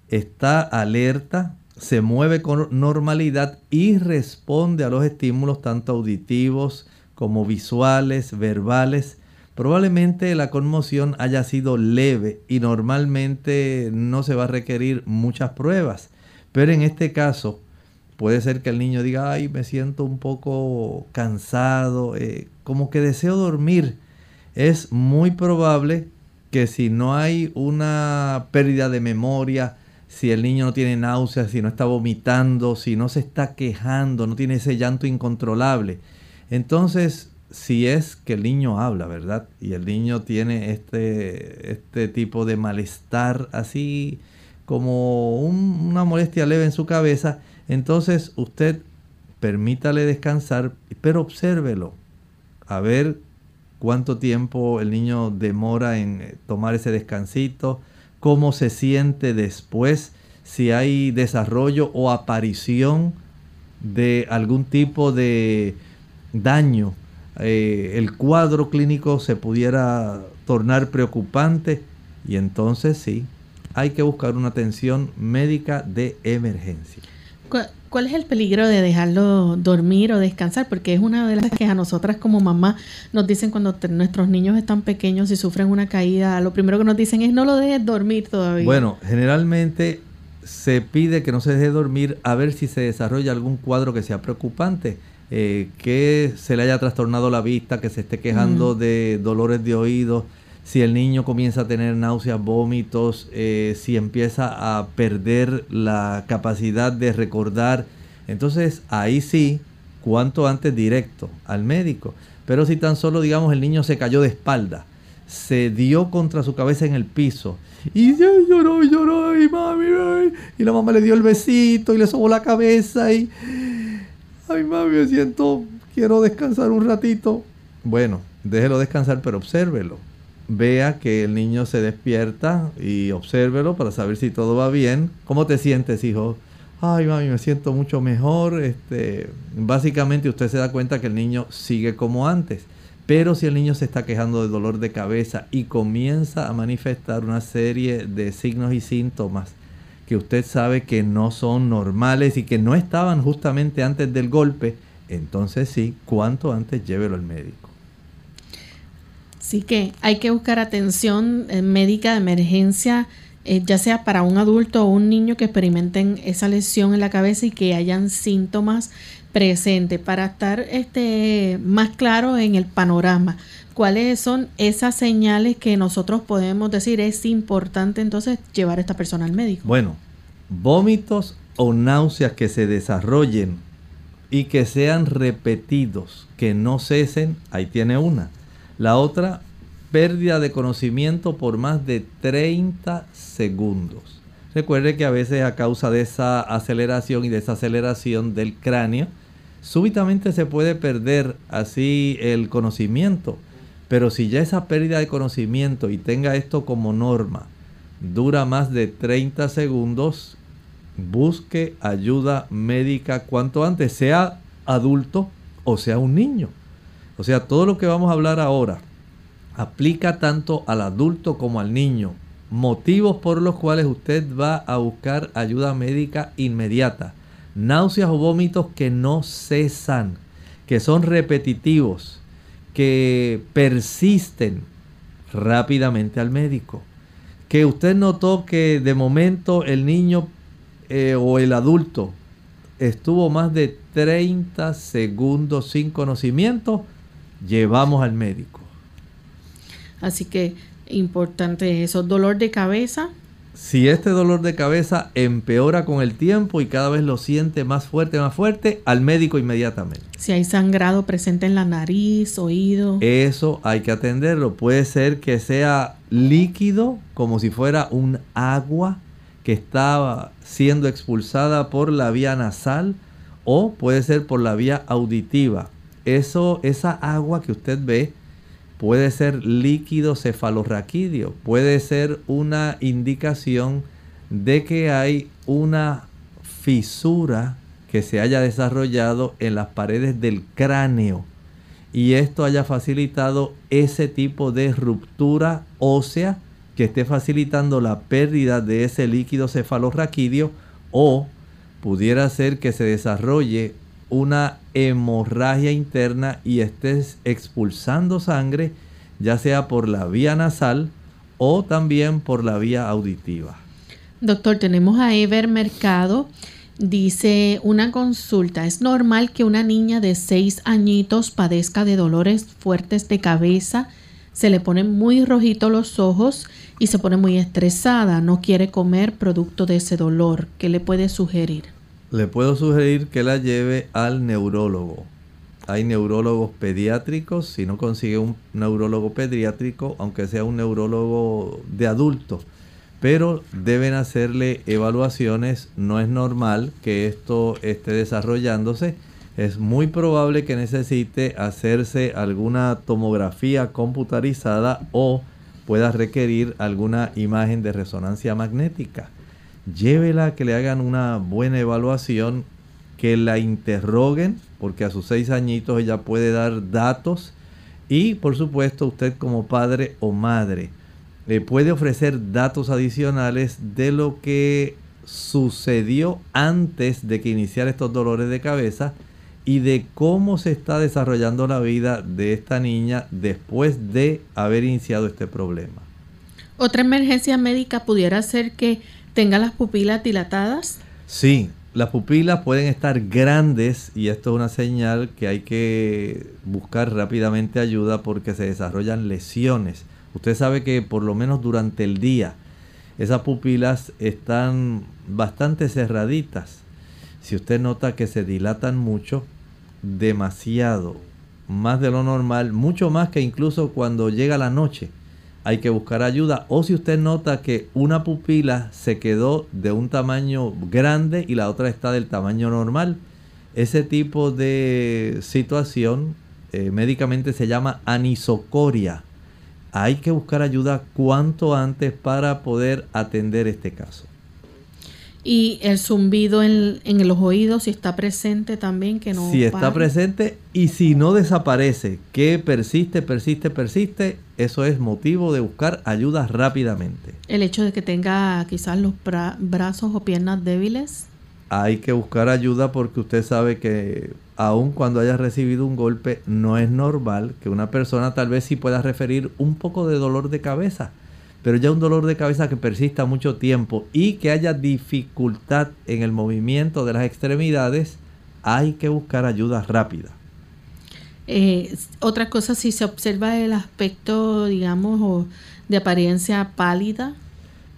está alerta, se mueve con normalidad y responde a los estímulos tanto auditivos como visuales, verbales. Probablemente la conmoción haya sido leve y normalmente no se va a requerir muchas pruebas. Pero en este caso puede ser que el niño diga, ay, me siento un poco cansado, eh, como que deseo dormir. Es muy probable que si no hay una pérdida de memoria, si el niño no tiene náuseas, si no está vomitando, si no se está quejando, no tiene ese llanto incontrolable. Entonces, si es que el niño habla, ¿verdad? Y el niño tiene este, este tipo de malestar así como una molestia leve en su cabeza, entonces usted permítale descansar, pero obsérvelo. A ver cuánto tiempo el niño demora en tomar ese descansito cómo se siente después, si hay desarrollo o aparición de algún tipo de daño. Eh, el cuadro clínico se pudiera tornar preocupante y entonces sí, hay que buscar una atención médica de emergencia. ¿Cuál es el peligro de dejarlo dormir o descansar? Porque es una de las que a nosotras como mamá nos dicen cuando nuestros niños están pequeños y sufren una caída, lo primero que nos dicen es no lo dejes dormir todavía. Bueno, generalmente se pide que no se deje dormir a ver si se desarrolla algún cuadro que sea preocupante, eh, que se le haya trastornado la vista, que se esté quejando de dolores de oído, si el niño comienza a tener náuseas, vómitos, eh, si empieza a perder la capacidad de recordar, entonces ahí sí, cuanto antes directo al médico. Pero si tan solo, digamos, el niño se cayó de espalda, se dio contra su cabeza en el piso y lloró, lloró, y mami, y la mamá le dio el besito y le sobó la cabeza y, ay mami, me siento, quiero descansar un ratito. Bueno, déjelo descansar, pero obsérvelo vea que el niño se despierta y obsérvelo para saber si todo va bien. ¿Cómo te sientes, hijo? Ay, mami, me siento mucho mejor. Este, básicamente usted se da cuenta que el niño sigue como antes. Pero si el niño se está quejando de dolor de cabeza y comienza a manifestar una serie de signos y síntomas que usted sabe que no son normales y que no estaban justamente antes del golpe, entonces sí, cuanto antes llévelo al médico. Sí que hay que buscar atención eh, médica de emergencia, eh, ya sea para un adulto o un niño que experimenten esa lesión en la cabeza y que hayan síntomas presentes para estar este, más claro en el panorama. ¿Cuáles son esas señales que nosotros podemos decir es importante entonces llevar a esta persona al médico? Bueno, vómitos o náuseas que se desarrollen y que sean repetidos, que no cesen, ahí tiene una. La otra, pérdida de conocimiento por más de 30 segundos. Recuerde que a veces a causa de esa aceleración y desaceleración del cráneo, súbitamente se puede perder así el conocimiento. Pero si ya esa pérdida de conocimiento y tenga esto como norma, dura más de 30 segundos, busque ayuda médica cuanto antes, sea adulto o sea un niño. O sea, todo lo que vamos a hablar ahora aplica tanto al adulto como al niño. Motivos por los cuales usted va a buscar ayuda médica inmediata. Náuseas o vómitos que no cesan, que son repetitivos, que persisten rápidamente al médico. Que usted notó que de momento el niño eh, o el adulto estuvo más de 30 segundos sin conocimiento, llevamos al médico. Así que importante eso, dolor de cabeza. Si este dolor de cabeza empeora con el tiempo y cada vez lo siente más fuerte, más fuerte, al médico inmediatamente. Si hay sangrado presente en la nariz, oído. Eso hay que atenderlo. Puede ser que sea líquido, como si fuera un agua que estaba siendo expulsada por la vía nasal o puede ser por la vía auditiva. Eso, esa agua que usted ve puede ser líquido cefalorraquídeo, puede ser una indicación de que hay una fisura que se haya desarrollado en las paredes del cráneo y esto haya facilitado ese tipo de ruptura ósea que esté facilitando la pérdida de ese líquido cefalorraquídeo o pudiera ser que se desarrolle una hemorragia interna y estés expulsando sangre, ya sea por la vía nasal o también por la vía auditiva. Doctor, tenemos a Ever Mercado. Dice una consulta, ¿es normal que una niña de 6 añitos padezca de dolores fuertes de cabeza? Se le ponen muy rojitos los ojos y se pone muy estresada, no quiere comer producto de ese dolor. ¿Qué le puede sugerir? Le puedo sugerir que la lleve al neurólogo. Hay neurólogos pediátricos, si no consigue un neurólogo pediátrico, aunque sea un neurólogo de adulto, pero deben hacerle evaluaciones, no es normal que esto esté desarrollándose, es muy probable que necesite hacerse alguna tomografía computarizada o pueda requerir alguna imagen de resonancia magnética llévela a que le hagan una buena evaluación, que la interroguen, porque a sus seis añitos ella puede dar datos y por supuesto usted como padre o madre le puede ofrecer datos adicionales de lo que sucedió antes de que iniciara estos dolores de cabeza y de cómo se está desarrollando la vida de esta niña después de haber iniciado este problema. Otra emergencia médica pudiera ser que tenga las pupilas dilatadas? Sí, las pupilas pueden estar grandes y esto es una señal que hay que buscar rápidamente ayuda porque se desarrollan lesiones. Usted sabe que por lo menos durante el día esas pupilas están bastante cerraditas. Si usted nota que se dilatan mucho, demasiado, más de lo normal, mucho más que incluso cuando llega la noche, hay que buscar ayuda. O si usted nota que una pupila se quedó de un tamaño grande y la otra está del tamaño normal, ese tipo de situación eh, médicamente se llama anisocoria. Hay que buscar ayuda cuanto antes para poder atender este caso. Y el zumbido en, los oídos, si está presente también, que no. Si está presente y si no desaparece, que persiste, persiste, persiste, eso es motivo de buscar ayuda rápidamente. El hecho de que tenga quizás los brazos o piernas débiles. Hay que buscar ayuda porque usted sabe que aun cuando haya recibido un golpe, no es normal que una persona tal vez sí pueda referir un poco de dolor de cabeza pero ya un dolor de cabeza que persista mucho tiempo y que haya dificultad en el movimiento de las extremidades, hay que buscar ayuda rápida. Eh, otra cosa, si se observa el aspecto, digamos, de apariencia pálida.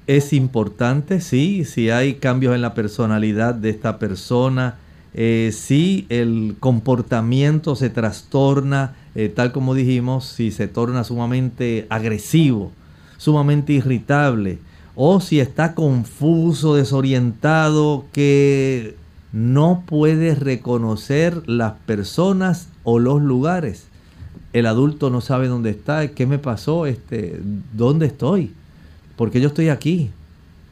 Es importante, sí, si hay cambios en la personalidad de esta persona, eh, si el comportamiento se trastorna, eh, tal como dijimos, si se torna sumamente agresivo, sumamente irritable, o si está confuso, desorientado, que no puede reconocer las personas o los lugares. el adulto no sabe dónde está, qué me pasó, este, dónde estoy, por qué yo estoy aquí,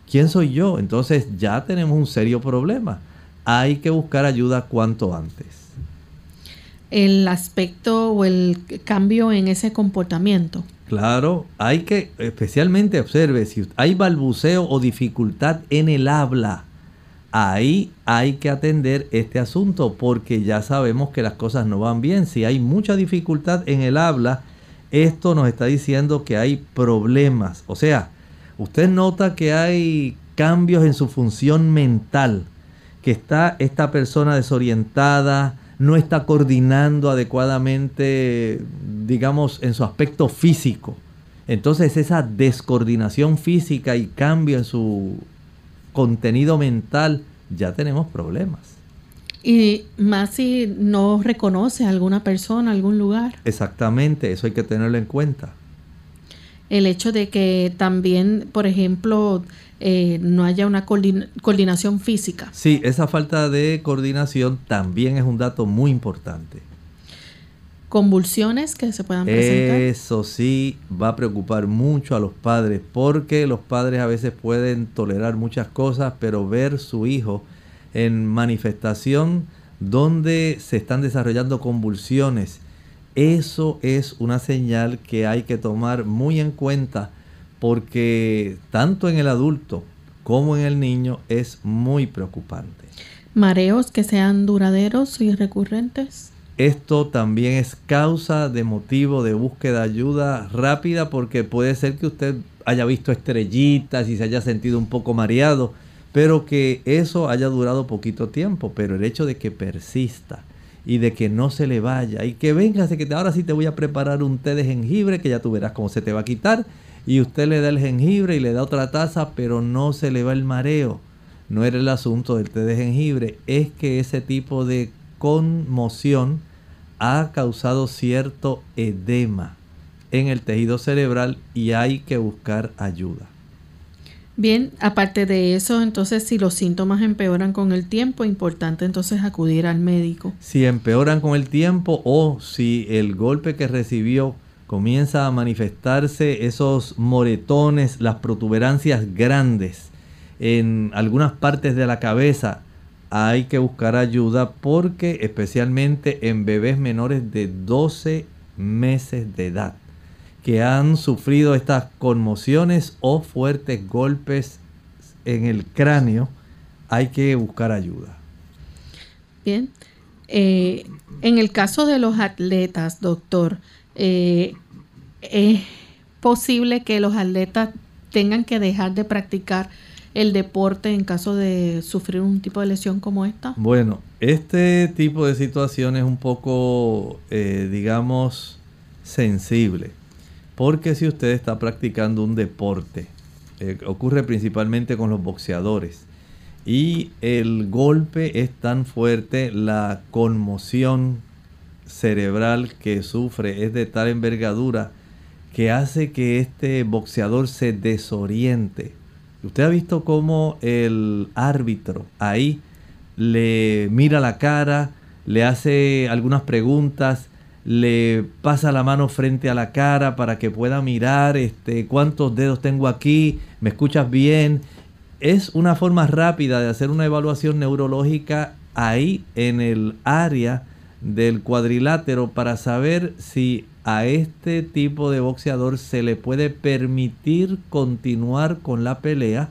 quién soy yo. Entonces ya tenemos un serio problema. Hay que buscar ayuda cuanto antes. El aspecto o el cambio en ese comportamiento. Claro, hay que, especialmente observe, si hay balbuceo o dificultad en el habla, ahí hay que atender este asunto porque ya sabemos que las cosas no van bien. Si hay mucha dificultad en el habla, esto nos está diciendo que hay problemas. O sea, usted nota que hay cambios en su función mental, que está esta persona desorientada, no está coordinando adecuadamente, digamos, en su aspecto físico. Entonces esa descoordinación física y cambio en su contenido mental, ya tenemos problemas. Y más si no reconoce a alguna persona, algún lugar. Exactamente, eso hay que tenerlo en cuenta. El hecho de que también, por ejemplo, eh, no haya una coordinación física. Sí, esa falta de coordinación también es un dato muy importante. Convulsiones que se puedan presentar. Eso sí va a preocupar mucho a los padres porque los padres a veces pueden tolerar muchas cosas, pero ver su hijo en manifestación donde se están desarrollando convulsiones, eso es una señal que hay que tomar muy en cuenta porque tanto en el adulto como en el niño es muy preocupante. Mareos que sean duraderos y recurrentes. Esto también es causa de motivo de búsqueda de ayuda rápida porque puede ser que usted haya visto estrellitas y se haya sentido un poco mareado, pero que eso haya durado poquito tiempo, pero el hecho de que persista y de que no se le vaya y que venga, que ahora sí te voy a preparar un té de jengibre que ya tú verás cómo se te va a quitar y usted le da el jengibre y le da otra taza, pero no se le va el mareo. No era el asunto del té de jengibre, es que ese tipo de conmoción ha causado cierto edema en el tejido cerebral y hay que buscar ayuda. Bien, aparte de eso, entonces si los síntomas empeoran con el tiempo, importante entonces acudir al médico. Si empeoran con el tiempo o si el golpe que recibió comienza a manifestarse esos moretones, las protuberancias grandes en algunas partes de la cabeza, hay que buscar ayuda porque especialmente en bebés menores de 12 meses de edad que han sufrido estas conmociones o fuertes golpes en el cráneo, hay que buscar ayuda. Bien, eh, en el caso de los atletas, doctor, eh, es posible que los atletas tengan que dejar de practicar el deporte en caso de sufrir un tipo de lesión como esta? Bueno, este tipo de situación es un poco, eh, digamos, sensible. Porque si usted está practicando un deporte, eh, ocurre principalmente con los boxeadores, y el golpe es tan fuerte, la conmoción cerebral que sufre es de tal envergadura que hace que este boxeador se desoriente Usted ha visto cómo el árbitro ahí le mira la cara, le hace algunas preguntas, le pasa la mano frente a la cara para que pueda mirar este, cuántos dedos tengo aquí, me escuchas bien. Es una forma rápida de hacer una evaluación neurológica ahí en el área del cuadrilátero para saber si a este tipo de boxeador se le puede permitir continuar con la pelea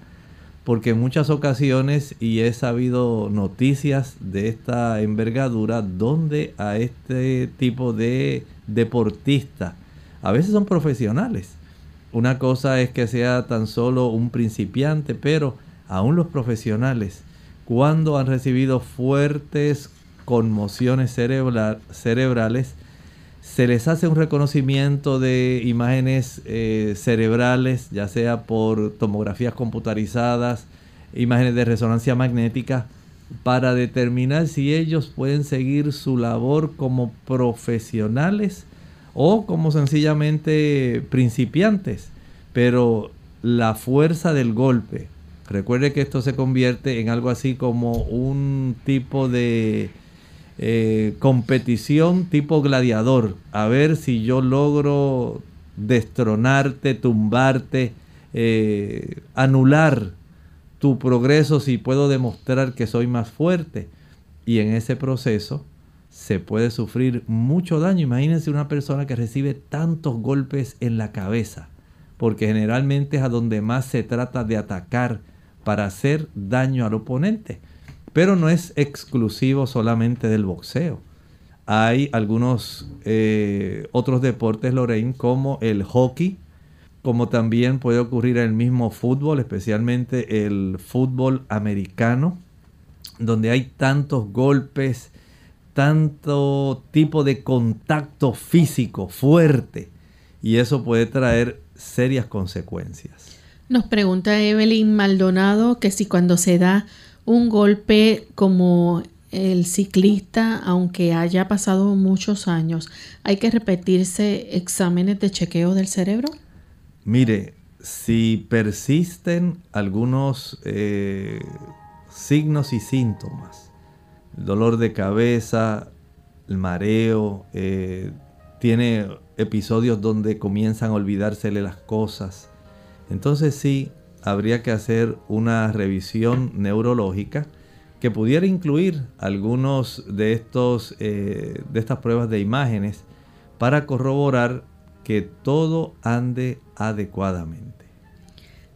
porque en muchas ocasiones y he sabido noticias de esta envergadura donde a este tipo de deportista a veces son profesionales. Una cosa es que sea tan solo un principiante pero aún los profesionales cuando han recibido fuertes conmociones cerebrales se les hace un reconocimiento de imágenes eh, cerebrales, ya sea por tomografías computarizadas, imágenes de resonancia magnética, para determinar si ellos pueden seguir su labor como profesionales o como sencillamente principiantes. Pero la fuerza del golpe, recuerde que esto se convierte en algo así como un tipo de eh, competición tipo gladiador, a ver si yo logro destronarte, tumbarte, eh, anular tu progreso si puedo demostrar que soy más fuerte. Y en ese proceso se puede sufrir mucho daño. Imagínense una persona que recibe tantos golpes en la cabeza, porque generalmente es a donde más se trata de atacar para hacer daño al oponente. Pero no es exclusivo solamente del boxeo. Hay algunos eh, otros deportes, Lorraine, como el hockey, como también puede ocurrir en el mismo fútbol, especialmente el fútbol americano, donde hay tantos golpes, tanto tipo de contacto físico fuerte, y eso puede traer serias consecuencias. Nos pregunta Evelyn Maldonado que si cuando se da un golpe como el ciclista, aunque haya pasado muchos años, ¿hay que repetirse exámenes de chequeo del cerebro? Mire, si persisten algunos eh, signos y síntomas, el dolor de cabeza, el mareo, eh, tiene episodios donde comienzan a olvidársele las cosas, entonces sí, habría que hacer una revisión neurológica que pudiera incluir algunos de, estos, eh, de estas pruebas de imágenes para corroborar que todo ande adecuadamente.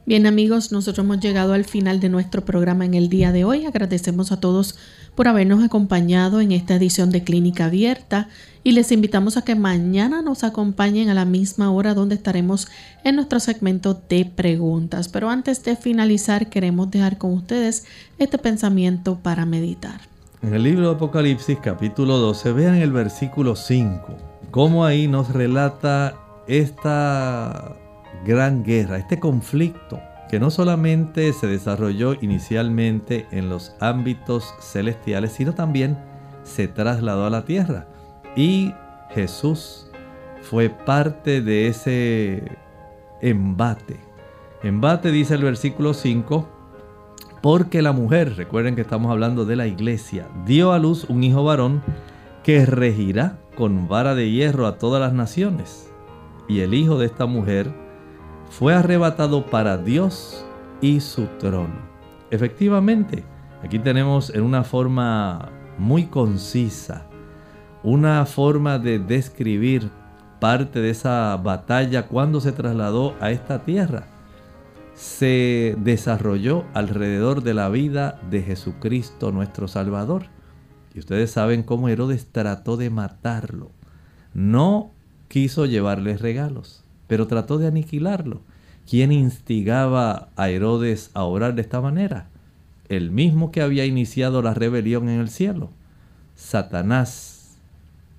Bien amigos, nosotros hemos llegado al final de nuestro programa en el día de hoy. Agradecemos a todos por habernos acompañado en esta edición de Clínica Abierta y les invitamos a que mañana nos acompañen a la misma hora donde estaremos en nuestro segmento de preguntas. Pero antes de finalizar queremos dejar con ustedes este pensamiento para meditar. En el libro de Apocalipsis capítulo 12 vean el versículo 5, cómo ahí nos relata esta gran guerra, este conflicto que no solamente se desarrolló inicialmente en los ámbitos celestiales, sino también se trasladó a la tierra. Y Jesús fue parte de ese embate. Embate dice el versículo 5, porque la mujer, recuerden que estamos hablando de la iglesia, dio a luz un hijo varón que regirá con vara de hierro a todas las naciones. Y el hijo de esta mujer fue arrebatado para Dios y su trono. Efectivamente, aquí tenemos en una forma muy concisa, una forma de describir parte de esa batalla cuando se trasladó a esta tierra. Se desarrolló alrededor de la vida de Jesucristo nuestro Salvador. Y ustedes saben cómo Herodes trató de matarlo. No quiso llevarles regalos pero trató de aniquilarlo. ¿Quién instigaba a Herodes a orar de esta manera? El mismo que había iniciado la rebelión en el cielo, Satanás,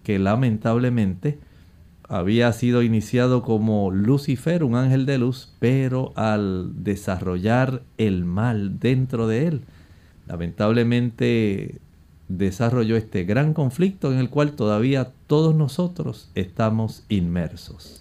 que lamentablemente había sido iniciado como Lucifer, un ángel de luz, pero al desarrollar el mal dentro de él, lamentablemente desarrolló este gran conflicto en el cual todavía todos nosotros estamos inmersos.